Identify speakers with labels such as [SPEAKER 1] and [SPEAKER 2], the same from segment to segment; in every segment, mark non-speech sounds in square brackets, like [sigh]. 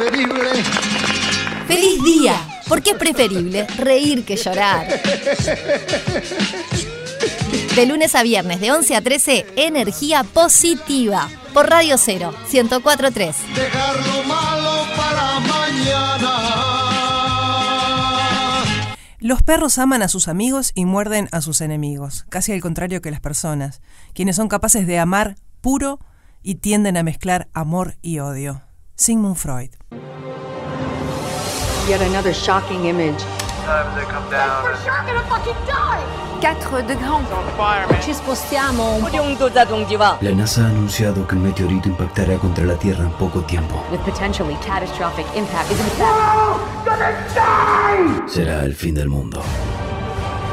[SPEAKER 1] preferible.
[SPEAKER 2] ¡Feliz día! Porque es preferible reír que llorar. De lunes a viernes, de 11 a 13, energía positiva. Por Radio 0, 1043.
[SPEAKER 1] Dejar lo malo para mañana.
[SPEAKER 3] Los perros aman a sus amigos y muerden a sus enemigos, casi al contrario que las personas, quienes son capaces de amar puro y tienden a mezclar amor y odio. Sigmund Freud.
[SPEAKER 4] Yet another shocking image.
[SPEAKER 5] Sometimes they come down and
[SPEAKER 4] 4 degrés.
[SPEAKER 2] Ci spostiamo un
[SPEAKER 6] La NASA ha anunciado que un meteorito impactará contra la Tierra en poco tiempo.
[SPEAKER 4] With potentially catastrophic impact.
[SPEAKER 6] Será el fin del mundo.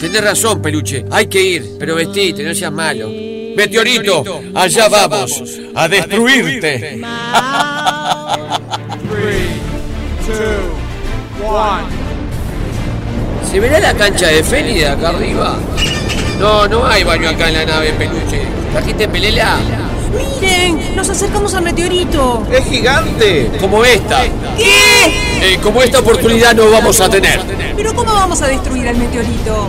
[SPEAKER 7] Tenés razón, peluche. Hay que ir, pero vestite, no seas malo. Meteorito, allá vamos, a destruirte. ¿Se verá la cancha de Feli de acá arriba? No, no hay baño acá en la nave, peluche. ¿Trajiste pelela?
[SPEAKER 3] ¡Miren! ¡Nos acercamos al meteorito!
[SPEAKER 8] ¡Es gigante!
[SPEAKER 7] Como esta.
[SPEAKER 3] ¿Qué?
[SPEAKER 7] Eh, como esta oportunidad no vamos a tener.
[SPEAKER 3] ¿Pero cómo vamos a destruir al meteorito?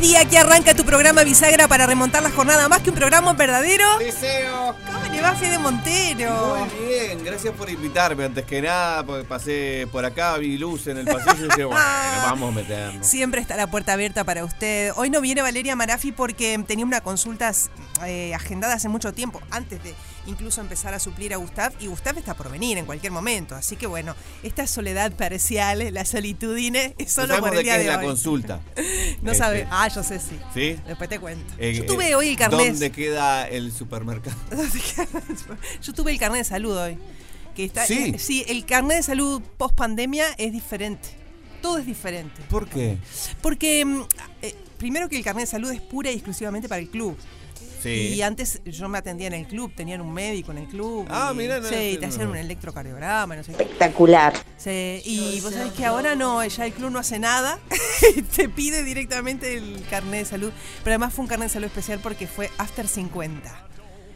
[SPEAKER 3] Feliz día! Aquí arranca tu programa Bisagra para remontar la jornada. Más que un programa verdadero.
[SPEAKER 8] Deseo.
[SPEAKER 3] ¿Cómo le va Fede Montero?
[SPEAKER 8] Muy bien, gracias por invitarme. Antes que nada, porque pasé por acá, vi luz en el pasillo y dije, bueno, [laughs] vamos a meternos.
[SPEAKER 3] Siempre está la puerta abierta para usted. Hoy no viene Valeria Marafi porque tenía una consulta eh, agendada hace mucho tiempo, antes de incluso empezar a suplir a Gustav, y Gustav está por venir en cualquier momento. Así que bueno, esta soledad parcial, la solitudine, es solo por el día
[SPEAKER 8] qué es
[SPEAKER 3] de
[SPEAKER 8] la
[SPEAKER 3] hoy.
[SPEAKER 8] consulta. [laughs]
[SPEAKER 3] No
[SPEAKER 8] Este,
[SPEAKER 3] sabe. Ah, yo sé, sí.
[SPEAKER 8] ¿Sí?
[SPEAKER 3] Después te cuento.
[SPEAKER 8] Eh,
[SPEAKER 3] yo
[SPEAKER 8] eh,
[SPEAKER 3] tuve hoy el carnet. [laughs]
[SPEAKER 8] ¿Dónde queda el supermercado?
[SPEAKER 3] Yo tuve el carnet de salud hoy. Que está,
[SPEAKER 8] Sí.
[SPEAKER 3] eh, sí, el carnet de salud post pandemia es diferente. Todo es diferente.
[SPEAKER 8] ¿Por qué?
[SPEAKER 3] Porque, mm, eh, primero que el carnet de salud es pura y exclusivamente para el club.
[SPEAKER 8] Sí.
[SPEAKER 3] Y antes yo me atendía en el club, tenían un médico en el club.
[SPEAKER 8] Ah,
[SPEAKER 3] y-
[SPEAKER 8] mirá, no,
[SPEAKER 3] Sí,
[SPEAKER 8] no,
[SPEAKER 3] te hacían
[SPEAKER 8] no.
[SPEAKER 3] un electrocardiograma, no sé qué.
[SPEAKER 4] Espectacular.
[SPEAKER 3] Sí, y vos sabés que ahora no, ya el club no hace nada, [laughs] te pide directamente el carnet de salud. Pero además fue un carnet de salud especial porque fue after 50.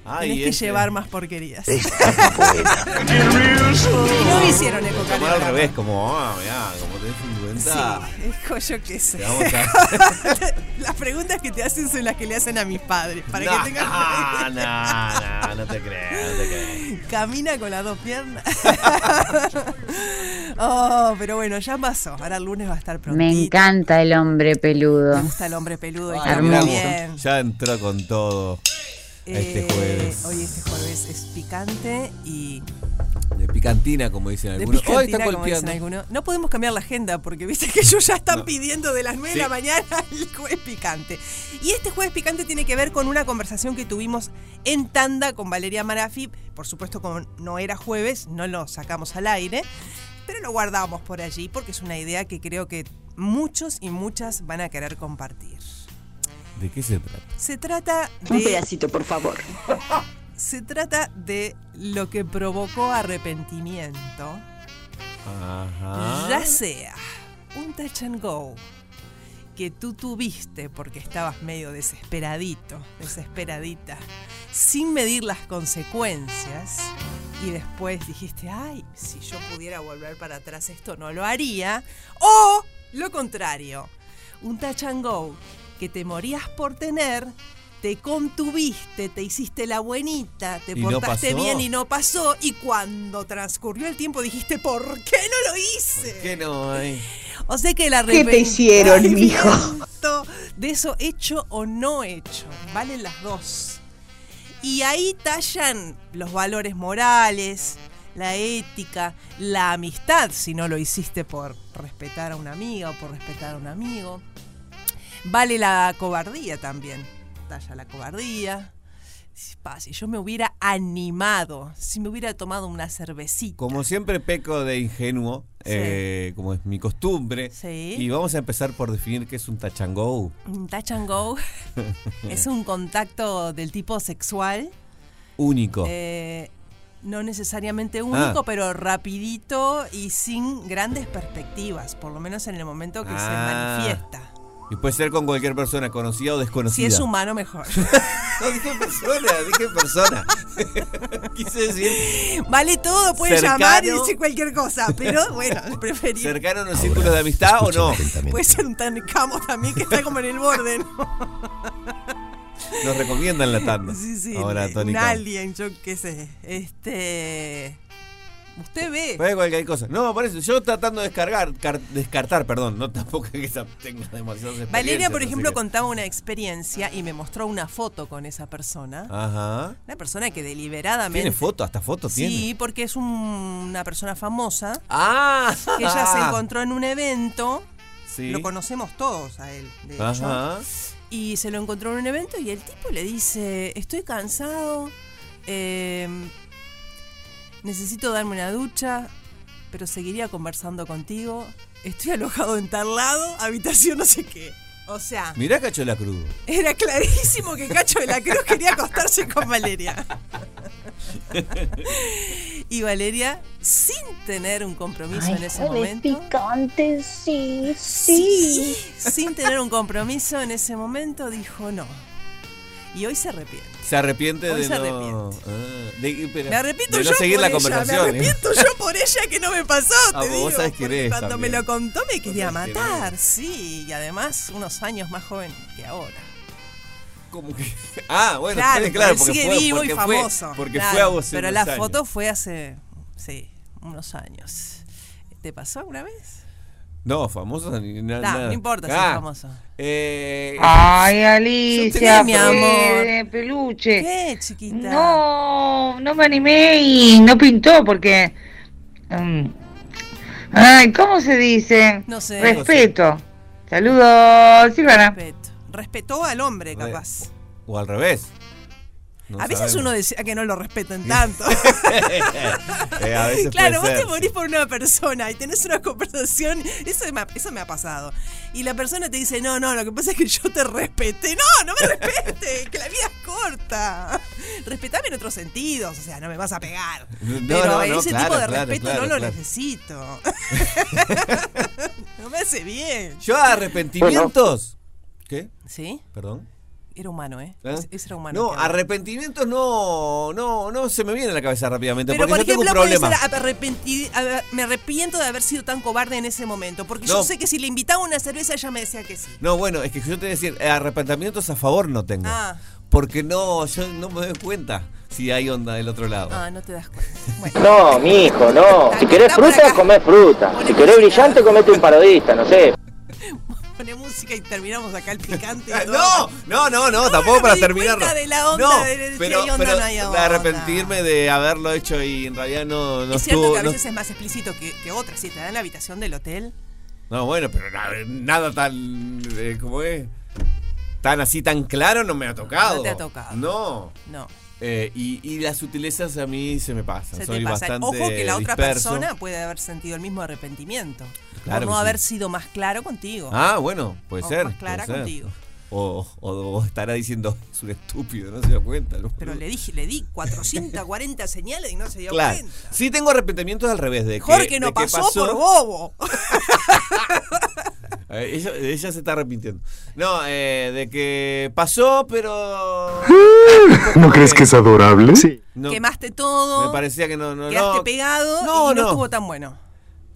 [SPEAKER 8] Ay,
[SPEAKER 3] Tenés que llevar más porquerías. [laughs] Y no hicieron
[SPEAKER 8] Tomar al
[SPEAKER 3] ecocardiograma.
[SPEAKER 8] revés, como, ah, mirá, como tenés 50.
[SPEAKER 3] Sí, yo qué sé. [laughs] Las preguntas que te hacen son las que le hacen a mis padres. Para
[SPEAKER 8] no,
[SPEAKER 3] que tengan
[SPEAKER 8] no, no, no, no te creo, no te creo.
[SPEAKER 3] Camina con las dos piernas. [laughs] oh, pero bueno, ya pasó. Ahora el lunes va a estar pronto.
[SPEAKER 9] Me encanta el hombre peludo.
[SPEAKER 3] Me gusta el hombre peludo y
[SPEAKER 8] Ah,
[SPEAKER 3] bien.
[SPEAKER 8] Ya entró con todo este
[SPEAKER 3] Eh,
[SPEAKER 8] jueves.
[SPEAKER 3] Hoy este jueves es picante y
[SPEAKER 8] De picantina, como dicen
[SPEAKER 3] de
[SPEAKER 8] algunos. Hoy
[SPEAKER 3] picantina,
[SPEAKER 8] está
[SPEAKER 3] como dicen algunos. No podemos cambiar la agenda porque viste que ellos ya están
[SPEAKER 8] No.
[SPEAKER 3] pidiendo de las 9
[SPEAKER 8] Sí.
[SPEAKER 3] de la mañana [laughs] el jueves picante. Y este jueves picante tiene que ver con una conversación que tuvimos en tanda con Valeria Marafi. Por supuesto, como no era jueves, no lo sacamos al aire. Pero lo guardamos por allí porque es una idea que creo que muchos y muchas van a querer compartir.
[SPEAKER 8] ¿De qué se trata?
[SPEAKER 3] Se trata
[SPEAKER 4] Un
[SPEAKER 3] de
[SPEAKER 4] pedacito, por favor. [laughs]
[SPEAKER 3] se trata de lo que provocó arrepentimiento
[SPEAKER 8] Ajá.
[SPEAKER 3] Ya sea un touch and go que tú tuviste porque estabas medio desesperadito, desesperadita, sin medir las consecuencias y después dijiste, ay, si yo pudiera volver para atrás esto no lo haría, o lo contrario, un touch and go que te morías por tener, te contuviste, te hiciste la buenita, te
[SPEAKER 8] Y no
[SPEAKER 3] portaste
[SPEAKER 8] pasó.
[SPEAKER 3] bien y no pasó, y cuando transcurrió el tiempo dijiste, ¿por qué no lo hice?
[SPEAKER 8] ¿Qué no hay?
[SPEAKER 3] O sea que la
[SPEAKER 10] ¿Qué te hicieron, mijo?
[SPEAKER 3] De eso hecho o no hecho. Valen las dos. Y ahí tallan los valores morales, la ética, la amistad, si no lo hiciste por respetar a una amiga o por respetar a un amigo. Vale la cobardía también. Talla la cobardía. Si, pa, si yo me hubiera animado, si me hubiera tomado una cervecita.
[SPEAKER 8] Como siempre peco de ingenuo, eh, como es mi costumbre.
[SPEAKER 3] Sí.
[SPEAKER 8] Y vamos a empezar por definir qué es un touch and go.
[SPEAKER 3] Un touch and go [laughs] es un contacto del tipo sexual.
[SPEAKER 8] Único.
[SPEAKER 3] eh, no necesariamente único,
[SPEAKER 8] Ah.
[SPEAKER 3] pero rapidito y sin grandes perspectivas, por lo menos en el momento que se
[SPEAKER 8] Ah.
[SPEAKER 3] manifiesta.
[SPEAKER 8] Y puede ser con cualquier persona, conocida o
[SPEAKER 3] Si
[SPEAKER 8] desconocida.
[SPEAKER 3] es humano, mejor. [laughs]
[SPEAKER 8] No, dije persona, dije persona. [laughs] Quise decir
[SPEAKER 3] vale todo, puede
[SPEAKER 8] Cercano.
[SPEAKER 3] llamar y decir cualquier cosa, pero bueno, [laughs] preferir.
[SPEAKER 8] cercano en un círculo de amistad o no.
[SPEAKER 3] Puede ser un tancamo también que está como en el borde, ¿no?
[SPEAKER 8] Nos recomiendan la tanda.
[SPEAKER 3] Sí, sí,
[SPEAKER 8] Ahora, Tony
[SPEAKER 3] alien, yo qué sé. Este. Usted ve.
[SPEAKER 8] Puede cualquier cosa. No, por eso, yo tratando de descargar, car- descartar, perdón, no tampoco es que esa- tenga demasiadas.
[SPEAKER 3] Valeria, por ejemplo,
[SPEAKER 8] que-
[SPEAKER 3] contaba una experiencia y me mostró una foto con esa persona.
[SPEAKER 8] Ajá.
[SPEAKER 3] Una persona que deliberadamente.
[SPEAKER 8] ¿Tiene foto? ¿Hasta foto tiene?
[SPEAKER 3] Sí, porque es un- una persona famosa.
[SPEAKER 8] Ah.
[SPEAKER 3] Que ella se [laughs] encontró en un evento.
[SPEAKER 8] Sí.
[SPEAKER 3] Lo conocemos todos a él, de hecho.
[SPEAKER 8] Ajá.
[SPEAKER 3] Y se lo encontró en un evento y el tipo le dice, estoy cansado, eh, necesito darme una ducha, pero seguiría conversando contigo. Estoy alojado en tal lado, habitación no sé qué. O sea,
[SPEAKER 8] Mirá Cacho de la Cruz.
[SPEAKER 3] era clarísimo que Cacho de la Cruz quería acostarse con Valeria. y Valeria, sin tener un compromiso en ese momento.
[SPEAKER 10] picante, sí,
[SPEAKER 3] Sí, sin tener un compromiso en ese momento, dijo no. Y hoy se arrepiente.
[SPEAKER 8] Se arrepiente
[SPEAKER 3] Hoy
[SPEAKER 8] de
[SPEAKER 3] se
[SPEAKER 8] no. Ah, de, pero-
[SPEAKER 3] Me arrepiento
[SPEAKER 8] de
[SPEAKER 3] yo
[SPEAKER 8] no seguir
[SPEAKER 3] por
[SPEAKER 8] la
[SPEAKER 3] ella,
[SPEAKER 8] conversación.
[SPEAKER 3] Me
[SPEAKER 8] ¿eh?
[SPEAKER 3] arrepiento yo por ella que no me pasó, te
[SPEAKER 8] Ah, vos
[SPEAKER 3] digo.
[SPEAKER 8] sabés quién
[SPEAKER 3] porque
[SPEAKER 8] es
[SPEAKER 3] Cuando
[SPEAKER 8] también.
[SPEAKER 3] me lo contó me quería matar, sí. Y además unos años más joven que ahora.
[SPEAKER 8] Como que- [laughs] Ah, bueno,
[SPEAKER 3] claro,
[SPEAKER 8] claro,
[SPEAKER 3] porque sigue
[SPEAKER 8] fue,
[SPEAKER 3] vivo y
[SPEAKER 8] porque fue-
[SPEAKER 3] famoso.
[SPEAKER 8] porque
[SPEAKER 3] claro,
[SPEAKER 8] fue a vos
[SPEAKER 3] Pero la
[SPEAKER 8] años.
[SPEAKER 3] foto fue hace, sí, unos años. ¿Te pasó alguna vez?
[SPEAKER 8] No, famoso ni na-
[SPEAKER 3] Nah,
[SPEAKER 8] nada.
[SPEAKER 3] no importa si
[SPEAKER 8] Ah,
[SPEAKER 3] es famoso.
[SPEAKER 8] Eh,
[SPEAKER 9] Ay,
[SPEAKER 3] ¿Qué,
[SPEAKER 9] Alicia,
[SPEAKER 3] mi amor?
[SPEAKER 9] peluche.
[SPEAKER 3] ¿Qué, chiquita?
[SPEAKER 9] No, no me animé y no pintó porque. mm, ay, ¿cómo se dice?
[SPEAKER 3] No sé.
[SPEAKER 9] Respeto. Saludos, Silvana.
[SPEAKER 3] Respeto. Respetó al hombre, capaz.
[SPEAKER 8] o al revés. No
[SPEAKER 3] a veces
[SPEAKER 8] sabemos.
[SPEAKER 3] uno decía que no lo respeten tanto. [laughs]
[SPEAKER 8] Eh, a veces
[SPEAKER 3] claro, vos te morís por una persona y tenés una conversación. Eso me, ha, eso me ha pasado. Y la persona te dice, no, no, lo que pasa es que yo te respeté. No, no me respete, [laughs] que la vida es corta. Respetame en otros sentidos, o sea, no me vas a pegar.
[SPEAKER 8] No,
[SPEAKER 3] Pero
[SPEAKER 8] no, no,
[SPEAKER 3] ese
[SPEAKER 8] claro,
[SPEAKER 3] tipo de
[SPEAKER 8] claro,
[SPEAKER 3] respeto
[SPEAKER 8] claro,
[SPEAKER 3] no lo
[SPEAKER 8] claro.
[SPEAKER 3] necesito. [laughs] no me hace bien.
[SPEAKER 8] Yo arrepentimientos. ¿Qué?
[SPEAKER 3] ¿Sí?
[SPEAKER 8] Perdón.
[SPEAKER 3] Era humano, ¿eh?
[SPEAKER 8] ¿Eh?
[SPEAKER 3] Ese- Ese era humano.
[SPEAKER 8] No, arrepentimientos no, no, no se me viene a la cabeza rápidamente.
[SPEAKER 3] Pero
[SPEAKER 8] porque
[SPEAKER 3] por
[SPEAKER 8] yo tengo un
[SPEAKER 3] ejemplo,
[SPEAKER 8] problema.
[SPEAKER 3] ver, me arrepiento de haber sido tan cobarde en ese momento. Porque yo sé que si le invitaba una cerveza, ella me decía que sí.
[SPEAKER 8] No, bueno, es que yo te voy a decir, eh, arrepentimientos a favor no tengo.
[SPEAKER 3] Ah.
[SPEAKER 8] Porque no, yo no me doy cuenta si hay onda del otro lado.
[SPEAKER 3] Ah, no te das cuenta. Bueno.
[SPEAKER 11] No, mi hijo, no. Si querés fruta, comé fruta. Si querés brillante, comete un parodista, no sé.
[SPEAKER 3] Pone música y terminamos acá el picante. y [laughs] todo.
[SPEAKER 8] No, no, no, no, tampoco para terminarlo.
[SPEAKER 3] de la onda
[SPEAKER 8] no,
[SPEAKER 3] de-
[SPEAKER 8] pero,
[SPEAKER 3] onda
[SPEAKER 8] pero
[SPEAKER 3] no hay
[SPEAKER 8] de
[SPEAKER 3] onda.
[SPEAKER 8] arrepentirme de haberlo hecho y en realidad no, no
[SPEAKER 3] es cierto
[SPEAKER 8] estuvo.
[SPEAKER 3] que a
[SPEAKER 8] no-
[SPEAKER 3] veces es más explícito que, que otras. Si te dan la habitación del hotel.
[SPEAKER 8] No, bueno, pero na- nada tan. Eh, ¿Cómo es? Tan así, tan claro no me ha tocado.
[SPEAKER 3] No te ha tocado.
[SPEAKER 8] No.
[SPEAKER 3] No.
[SPEAKER 8] Eh, y, y las sutilezas a mí se me pasan.
[SPEAKER 3] Se
[SPEAKER 8] Soy
[SPEAKER 3] te pasa.
[SPEAKER 8] bastante
[SPEAKER 3] Ojo que la otra
[SPEAKER 8] disperso.
[SPEAKER 3] persona puede haber sentido el mismo arrepentimiento.
[SPEAKER 8] Claro
[SPEAKER 3] por no
[SPEAKER 8] sí.
[SPEAKER 3] haber sido más claro contigo.
[SPEAKER 8] Ah, bueno, puede
[SPEAKER 3] O
[SPEAKER 8] ser.
[SPEAKER 3] más clara
[SPEAKER 8] puede ser.
[SPEAKER 3] contigo.
[SPEAKER 8] o, o- o estará diciendo, es un estúpido, no se da cuenta. ¿no?
[SPEAKER 3] Pero le dije, le di 440 señales y no se dio
[SPEAKER 8] Claro.
[SPEAKER 3] cuenta.
[SPEAKER 8] Sí tengo arrepentimientos al revés. De que,
[SPEAKER 3] Jorge no
[SPEAKER 8] de que
[SPEAKER 3] pasó, por bobo. [laughs]
[SPEAKER 8] Ella, ella se está arrepintiendo. No, eh, de que pasó, pero... [laughs]
[SPEAKER 12] ¿No crees que es adorable? Sí.
[SPEAKER 8] No,
[SPEAKER 3] Quemaste todo.
[SPEAKER 8] me parecía que no, no,
[SPEAKER 3] quedaste
[SPEAKER 8] no.
[SPEAKER 3] pegado
[SPEAKER 8] No,
[SPEAKER 3] y no,
[SPEAKER 8] no.
[SPEAKER 3] estuvo tan bueno.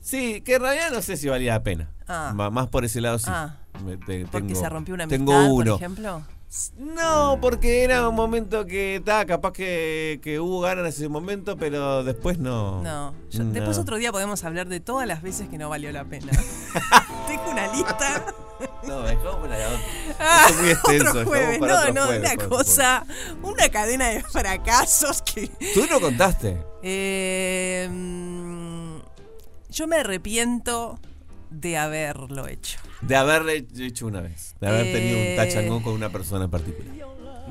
[SPEAKER 8] Sí, que en realidad no sé si valía la pena.
[SPEAKER 3] Ah.
[SPEAKER 8] Más por ese lado sí.
[SPEAKER 3] Ah.
[SPEAKER 8] Me- te-
[SPEAKER 3] Porque
[SPEAKER 8] tengo-
[SPEAKER 3] se rompió una amistad,
[SPEAKER 8] Tengo uno.
[SPEAKER 3] por ejemplo.
[SPEAKER 8] No, porque era un momento que estaba capaz que, que hubo ganas en ese momento, pero después no.
[SPEAKER 3] No. Yo-
[SPEAKER 8] No.
[SPEAKER 3] Después otro día podemos hablar de todas las veces que no valió la pena. [laughs] Tengo una lista.
[SPEAKER 8] No, para otra.
[SPEAKER 3] Ah,
[SPEAKER 8] es muy extenso.
[SPEAKER 3] otro
[SPEAKER 8] dejamos
[SPEAKER 3] jueves.
[SPEAKER 8] para
[SPEAKER 3] No, no,
[SPEAKER 8] jueves,
[SPEAKER 3] una cosa, una cadena de fracasos que...
[SPEAKER 8] Tú no contaste.
[SPEAKER 3] Eh, yo me arrepiento de haberlo hecho.
[SPEAKER 8] De haberle hecho una vez. De haber tenido un
[SPEAKER 3] Eh.
[SPEAKER 8] tachangón con una persona en particular.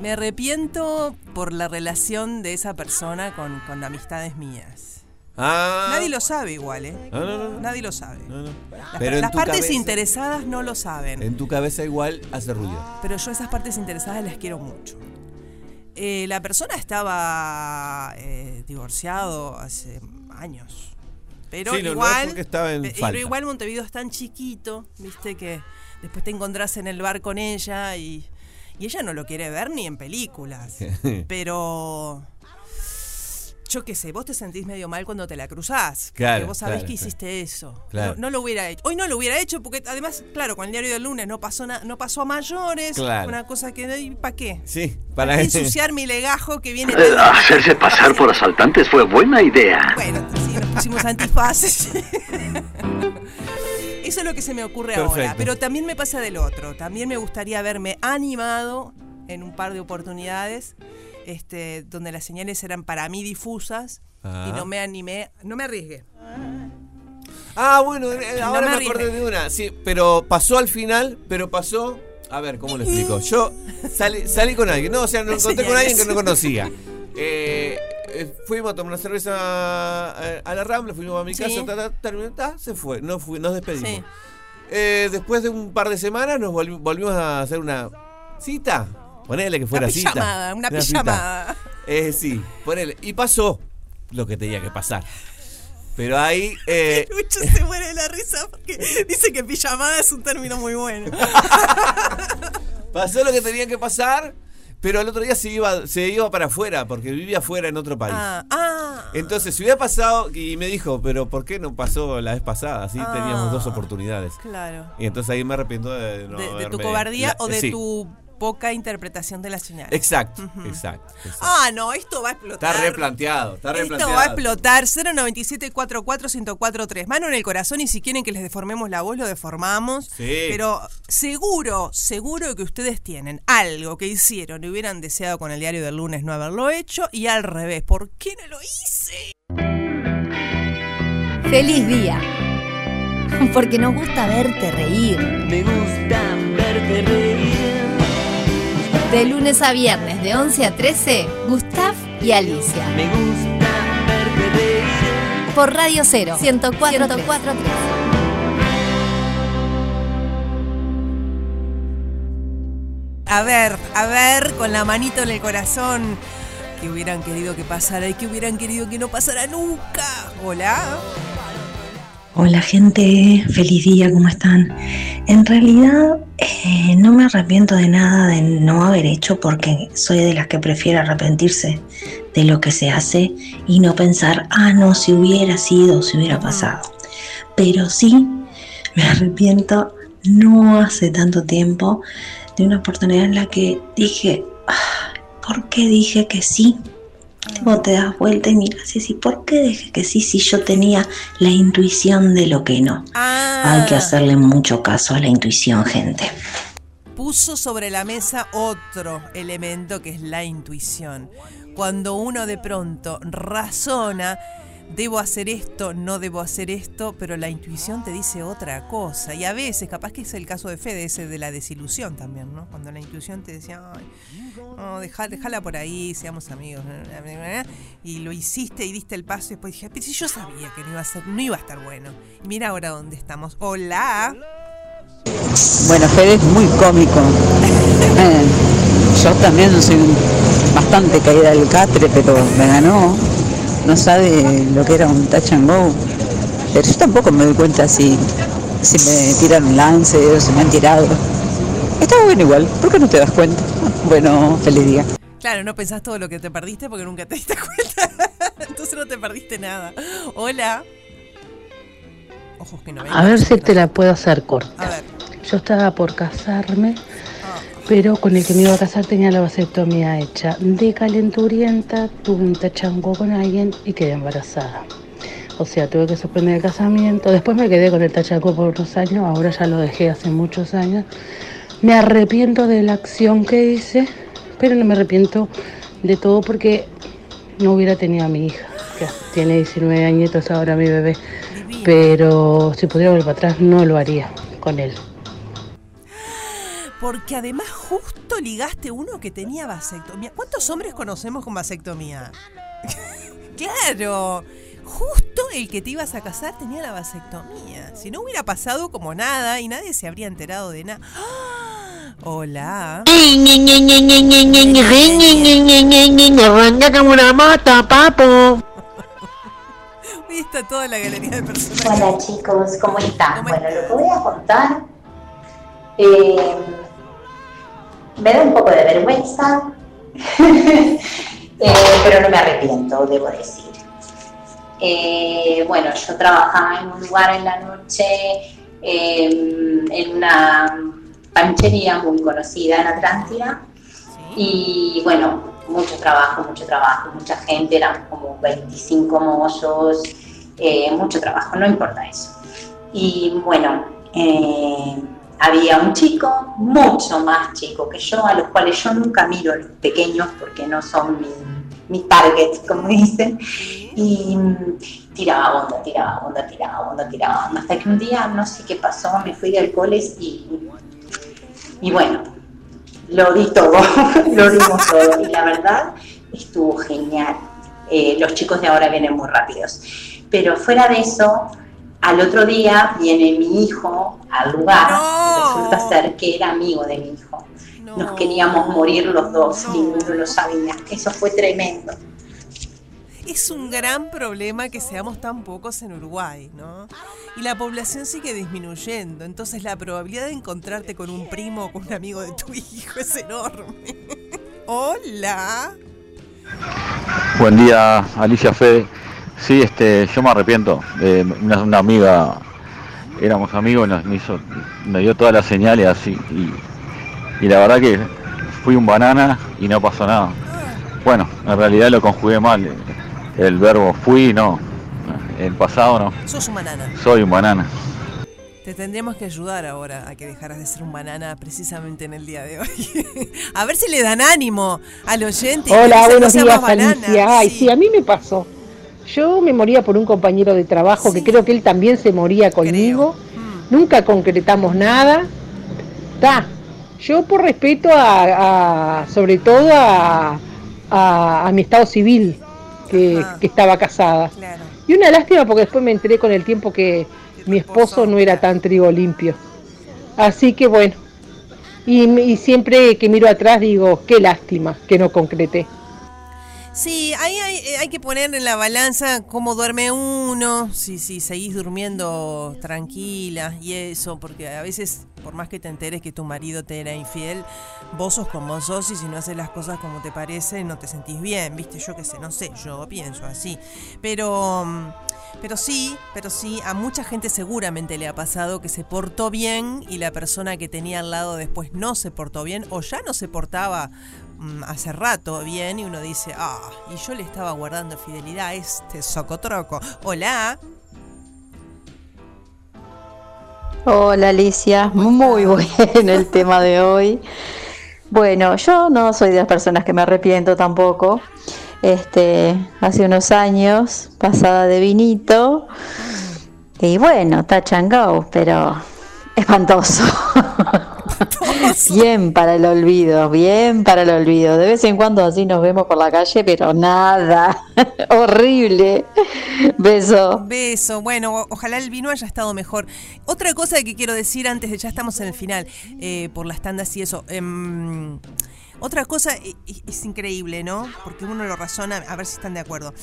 [SPEAKER 3] Me arrepiento por la relación de esa persona con, con amistades mías.
[SPEAKER 8] Ah.
[SPEAKER 3] Nadie lo sabe igual, ¿eh?
[SPEAKER 8] No, no, no.
[SPEAKER 3] Nadie lo sabe. Las,
[SPEAKER 8] Pero en
[SPEAKER 3] las
[SPEAKER 8] tu
[SPEAKER 3] partes
[SPEAKER 8] cabeza-
[SPEAKER 3] interesadas no lo saben.
[SPEAKER 8] En tu cabeza igual hace ruido.
[SPEAKER 3] Pero yo esas partes interesadas las quiero mucho. Eh, la persona estaba eh, divorciado hace años. Pero
[SPEAKER 8] Sí, no
[SPEAKER 3] igual.
[SPEAKER 8] en
[SPEAKER 3] eh. Pero igual Montevideo es tan chiquito, viste, que después te encontrás en el bar con ella y, y ella no lo quiere ver ni en películas. [laughs] pero. Yo qué sé, vos te sentís medio mal cuando te la cruzás.
[SPEAKER 8] Claro,
[SPEAKER 3] porque vos sabés
[SPEAKER 8] claro,
[SPEAKER 3] que
[SPEAKER 8] claro.
[SPEAKER 3] hiciste eso.
[SPEAKER 8] Claro.
[SPEAKER 3] No, no lo hubiera hecho. Hoy no lo hubiera hecho porque además, claro, con el diario del lunes no pasó, na- no pasó a mayores.
[SPEAKER 8] Claro.
[SPEAKER 3] Una cosa que. ¿Para qué?
[SPEAKER 8] Sí,
[SPEAKER 3] Para
[SPEAKER 8] para [laughs]
[SPEAKER 3] ensuciar mi legajo que viene tan-
[SPEAKER 12] Hacerse pasar por asaltantes fue buena idea.
[SPEAKER 3] Bueno, sí, nos pusimos antifaces. [laughs] Eso es lo que se me ocurre ahora. Pero también me pasa del otro. También me gustaría haberme animado en un par de oportunidades este, donde las señales eran para mí difusas
[SPEAKER 8] Ah.
[SPEAKER 3] y no me animé, no me arriesgué.
[SPEAKER 8] Ah, bueno, eh, ahora
[SPEAKER 3] me
[SPEAKER 8] me, acordé de una. Sí, pero pasó al final, pero pasó. A ver, ¿cómo lo explico? [laughs] Yo salí, salí con alguien. No, o sea, me encontré con alguien que no conocía. [laughs] Eh, eh, fuimos a tomar una cerveza eh, a la Rambla, fuimos a mi
[SPEAKER 3] Sí.
[SPEAKER 8] casa, ta, ta, terminó, ta, se fue. No fui, nos despedimos.
[SPEAKER 3] Sí.
[SPEAKER 8] Eh, después de un par de semanas nos volvi- volvimos a hacer una cita. Ponele que fuera
[SPEAKER 3] Una
[SPEAKER 8] cita.
[SPEAKER 3] pijamada, una pijamada.
[SPEAKER 8] Eh, sí, ponele. Y pasó lo que tenía que pasar. Pero ahí. eh, [laughs]
[SPEAKER 3] Lucho se muere de la risa porque dice que pijamada es un término muy bueno. [laughs]
[SPEAKER 8] Pasó lo que tenía que pasar, pero al otro día se iba, se iba para afuera, porque vivía afuera en otro país.
[SPEAKER 3] Ah, ah.
[SPEAKER 8] Entonces, si hubiera pasado, y me dijo, pero ¿por qué no pasó la vez pasada? Así
[SPEAKER 3] Ah.
[SPEAKER 8] teníamos dos oportunidades.
[SPEAKER 3] Claro.
[SPEAKER 8] Y entonces ahí me arrepiento de no
[SPEAKER 3] de, de tu cobardía
[SPEAKER 8] la-
[SPEAKER 3] o de
[SPEAKER 8] sí.
[SPEAKER 3] tu poca interpretación de la señal.
[SPEAKER 8] Exacto, exacto, exacto.
[SPEAKER 3] Ah, no, esto va a explotar.
[SPEAKER 8] Está replanteado, está
[SPEAKER 3] Esto
[SPEAKER 8] replanteado.
[SPEAKER 3] va a explotar. 097 44 1043 Mano en el corazón y si quieren que les deformemos la voz, lo deformamos.
[SPEAKER 8] Sí.
[SPEAKER 3] Pero seguro, seguro que ustedes tienen algo que hicieron y hubieran deseado con el diario del lunes no haberlo hecho y al revés. ¿Por qué no lo hice?
[SPEAKER 2] ¡Feliz día! Porque nos gusta verte reír.
[SPEAKER 13] Me gusta verte reír.
[SPEAKER 2] De lunes a viernes, de 11 a 13, Gustav y Alicia.
[SPEAKER 13] Me gusta verte.
[SPEAKER 2] Por Radio 0, 104,
[SPEAKER 3] A ver, a ver, con la manito en el corazón. Que hubieran querido que pasara y que hubieran querido que no pasara nunca. Hola.
[SPEAKER 14] Hola gente, feliz día, ¿cómo están? En realidad eh, no me arrepiento de nada de no haber hecho porque soy de las que prefiere arrepentirse de lo que se hace y no pensar, ah, no, si hubiera sido, si hubiera pasado. Pero sí me arrepiento no hace tanto tiempo de una oportunidad en la que dije, "Ah, ¿por qué dije que sí? Vos te das vuelta y miras y decís, ¿por qué dije que sí si yo tenía la intuición de lo que no? Hay que hacerle mucho caso a la intuición, gente.
[SPEAKER 3] puso sobre la mesa otro elemento que es la intuición. Cuando uno de pronto razona, debo hacer esto, no debo hacer esto, pero la intuición te dice otra cosa. Y a veces, capaz que es el caso de Fede, ese de la desilusión también, ¿no? Cuando la intuición te decía, ay, por ahí, seamos amigos. Y lo hiciste y diste el paso y después dije, pero si yo sabía que no iba a ser, no iba a estar bueno. Y mira ahora dónde estamos. Hola.
[SPEAKER 15] Bueno, Fede es muy cómico. [laughs] Yo también soy bastante caída del catre, pero me ganó. No sabe lo que era un touch and go. Pero yo tampoco me doy cuenta si, si me tiran un lance o si me han tirado. Está bueno igual, ¿por qué no te das cuenta? Bueno, feliz día.
[SPEAKER 3] Claro, no pensás todo lo que te perdiste porque nunca te diste [laughs] cuenta. Entonces no te perdiste nada. Hola. Ojos que no.
[SPEAKER 16] A ver si te la puedo hacer corta.
[SPEAKER 3] A ver.
[SPEAKER 16] Yo estaba por casarme, pero con el que me iba a casar tenía la vasectomía hecha. De calenturienta, tuve un tachango con alguien y quedé embarazada. O sea, tuve que suspender el casamiento. Después me quedé con el tachango por unos años, ahora ya lo dejé hace muchos años. Me arrepiento de la acción que hice, pero no me arrepiento de todo porque no hubiera tenido a mi hija, que tiene 19 añitos ahora mi bebé. Pero si pudiera volver para atrás, no lo haría con él.
[SPEAKER 3] Porque además justo ligaste uno que tenía vasectomía. ¿Cuántos hombres conocemos con vasectomía? [laughs] claro. Justo el que te ibas a casar tenía la vasectomía. Si no hubiera pasado como nada y nadie se habría enterado de nada. ¡Ah! [gasps] Hola.
[SPEAKER 17] Arranca como una mata, papo.
[SPEAKER 3] Ahí está toda la galería de personas.
[SPEAKER 18] Hola chicos, ¿cómo están? bueno, lo que voy a contar eh, me da un poco de vergüenza, [laughs] eh, pero no me arrepiento, debo decir. Eh, bueno, yo trabajaba en un lugar en la noche, eh, en una panchería muy conocida en Atlántida, y bueno, mucho trabajo, mucho trabajo, mucha gente, eran como 25 mozos, eh, mucho trabajo, no importa eso. Y bueno, eh, había un chico mucho más chico que yo, a los cuales yo nunca miro los pequeños porque no son mi, mi target, como dicen, y tiraba onda, tiraba onda, tiraba onda, tiraba onda, hasta que un día no sé qué pasó, me fui del cole y, y bueno, lo di todo, [laughs] lo dimos todo, y la verdad estuvo genial. Eh, los chicos de ahora vienen muy rápidos. Pero fuera de eso, al otro día viene mi hijo al lugar y resulta ser que era amigo de mi hijo. Nos queríamos morir los dos y ninguno lo sabía. Eso fue tremendo.
[SPEAKER 3] Es un gran problema que seamos tan pocos en Uruguay, ¿no? Y la población sigue disminuyendo, entonces la probabilidad de encontrarte con un primo o con un amigo de tu [laughs] hijo es enorme. [laughs] Hola.
[SPEAKER 19] Buen día, Alicia Fede. Sí, este, yo me arrepiento. Eh, una, una amiga, éramos amigos, nos me hizo, me dio todas las señales así y, y la verdad que fui un banana y no pasó nada. Bueno, en realidad lo conjugué mal. El verbo fui, no. El pasado no.
[SPEAKER 3] Sos un banana.
[SPEAKER 19] Soy un banana.
[SPEAKER 3] Te tendríamos que ayudar ahora a que dejaras de ser un banana precisamente en el día de hoy. [laughs] a ver si le dan ánimo al oyente.
[SPEAKER 20] Hola,
[SPEAKER 3] no
[SPEAKER 20] buenos días. Alicia. Ay, sí. a mí me pasó. Yo me moría por un compañero de trabajo que creo que él también se moría conmigo.
[SPEAKER 3] Mm.
[SPEAKER 20] Nunca concretamos nada. Ta. Yo por respeto a, a- sobre todo a, a- a mi estado civil, que, que estaba casada. Y una lástima porque después me enteré con el tiempo que mi esposo no era tan trigo limpio. Así que bueno. Y, y siempre que miro atrás digo, qué lástima que no concreté.
[SPEAKER 3] Sí, ahí hay, eh, hay que poner en la balanza cómo duerme uno, si, si seguís durmiendo tranquila y eso, porque a veces, por más que te enteres que tu marido te era infiel, vos sos como sos y si no haces las cosas como te parece, no te sentís bien, viste, yo qué sé, no sé, yo pienso así. Pero, mm, pero sí, pero sí, a mucha gente seguramente le ha pasado que se portó bien y la persona que tenía al lado después no se portó bien o ya no se portaba hace rato bien y uno dice, ah, y yo le estaba guardando fidelidad a este socotroco. Hola.
[SPEAKER 21] Hola Alicia, muy [laughs] bueno el tema de hoy. Bueno, yo no soy de las personas que me arrepiento tampoco. Este, hace unos años, pasada de vinito, y bueno, está changao, pero espantoso. [laughs] [laughs] Bien para el olvido, bien para el olvido. De vez en cuando así nos vemos por la calle, pero nada. [laughs] Horrible. Beso.
[SPEAKER 3] Beso. Bueno, ojalá el vino haya estado mejor. Otra cosa que quiero decir antes de ya estamos en el final, eh, por las tandas y eso. em, otra cosa e- e- es, increíble, ¿no? Porque uno lo razona, a ver si están de acuerdo.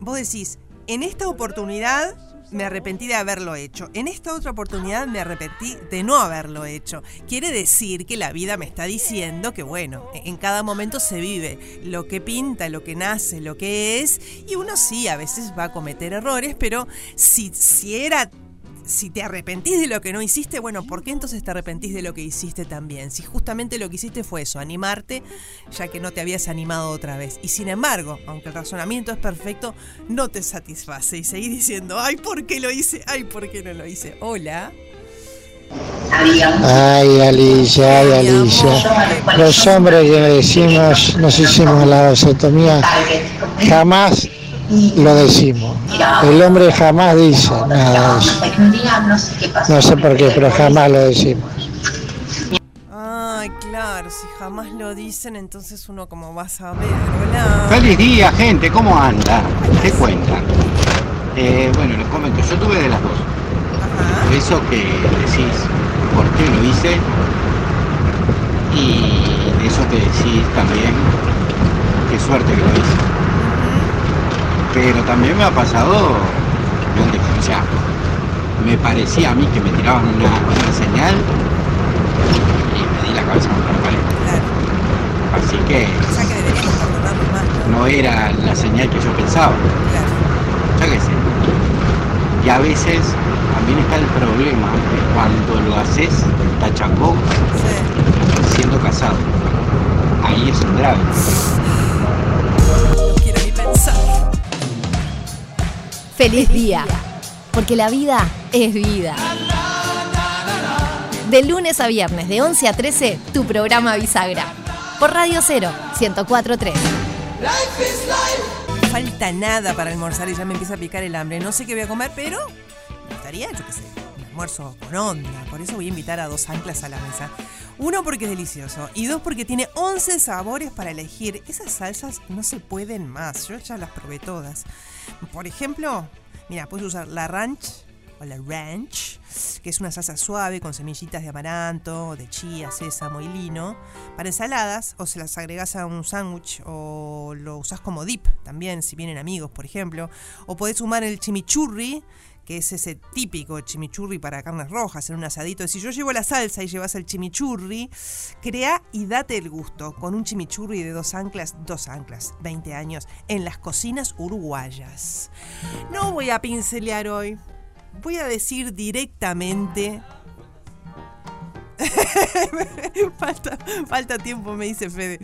[SPEAKER 3] Vos decís, en esta oportunidad me arrepentí de haberlo hecho. En esta otra oportunidad me arrepentí de no haberlo hecho. Quiere decir que la vida me está diciendo que, bueno, en cada momento se vive lo que pinta, lo que nace, lo que es. Y uno sí, a veces va a cometer errores, pero si, si era si te arrepentís de lo que no hiciste, bueno, ¿por qué entonces te arrepentís de lo que hiciste también? Si justamente lo que hiciste fue eso, animarte, ya que no te habías animado otra vez. Y sin embargo, aunque el razonamiento es perfecto, no te satisface y seguís diciendo, ay, ¿por qué lo hice? Ay, ¿por qué no lo hice? Hola.
[SPEAKER 22] Ay, Alicia, ay, Alicia. Los hombres que decimos, nos hicimos la vasectomía, jamás lo decimos. El hombre jamás dice nada de eso. No sé por qué, pero jamás lo decimos.
[SPEAKER 3] Ay, claro, si jamás lo dicen, entonces uno como va a saber. Hola.
[SPEAKER 23] Feliz día, gente, ¿cómo anda? ¿Qué cuentan? Eh, bueno, les comento, yo tuve de las dos. Eso que decís, ¿por qué lo hice? Y eso que decís también, qué suerte que lo hice. Pero también me ha pasado, donde, o sea, me parecía a mí que me tiraban una, una señal y me di la cabeza contra la pared. Así que no era la señal que yo pensaba. Qué sé. Y a veces también está el problema de cuando lo haces tachangó siendo casado. Ahí es un grave.
[SPEAKER 2] Feliz día, porque la vida es vida. De lunes a viernes, de 11 a 13, tu programa Bisagra. Por Radio 0, 1043.
[SPEAKER 3] No falta nada para almorzar y ya me empieza a picar el hambre. No sé qué voy a comer, pero me gustaría, yo qué sé, un almuerzo con onda. Por eso voy a invitar a dos anclas a la mesa. Uno porque es delicioso y dos porque tiene 11 sabores para elegir. Esas salsas no se pueden más. Yo ya las probé todas. Por ejemplo, mira, puedes usar la ranch o la ranch, que es una salsa suave con semillitas de amaranto, de chía, sésamo y lino, para ensaladas o se las agregas a un sándwich o lo usas como dip también si vienen amigos, por ejemplo, o podés sumar el chimichurri, que es ese típico chimichurri para carnes rojas en un asadito. Si yo llevo la salsa y llevas el chimichurri, crea y date el gusto con un chimichurri de dos anclas, dos anclas, 20 años, en las cocinas uruguayas. No voy a pincelear hoy, voy a decir directamente. [laughs] falta, falta tiempo, me dice Fede.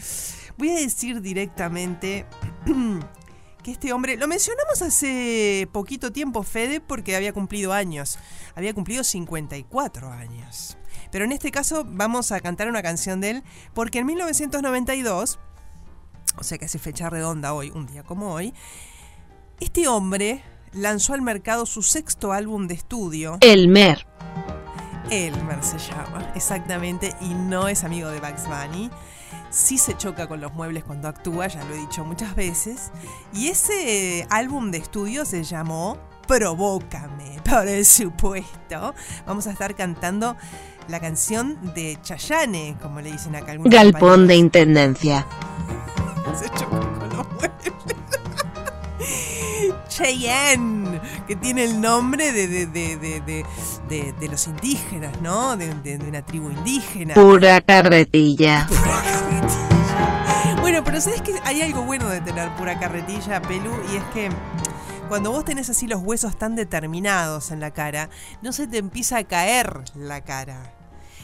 [SPEAKER 3] Voy a decir directamente [clears throat] que este hombre, lo mencionamos hace poquito tiempo, Fede, porque había cumplido años. Había cumplido 54 años. Pero en este caso vamos a cantar una canción de él, porque en 1992, o sea que hace fecha redonda hoy, un día como hoy, este hombre lanzó al mercado su sexto álbum de estudio.
[SPEAKER 24] Elmer.
[SPEAKER 3] Elmer se llama, exactamente, y no es amigo de Bugs Bunny. Sí se choca con los muebles cuando actúa, ya lo he dicho muchas veces. Y ese álbum de estudio se llamó Provócame, por [laughs] supuesto. Vamos a estar cantando la canción de Chayane, como le dicen acá algunos
[SPEAKER 24] Galpón de Intendencia.
[SPEAKER 3] Se chocó con los muebles. [laughs] Cheyenne, que tiene el nombre de, de, de, de, de- de- de los indígenas, ¿no? De una tribu indígena.
[SPEAKER 24] Pura carretilla. [laughs]
[SPEAKER 3] Bueno, pero ¿sabes que hay algo bueno de tener pura carretilla, Pelu? Y es que cuando vos tenés así los huesos tan determinados en la cara, no se te empieza a caer la cara.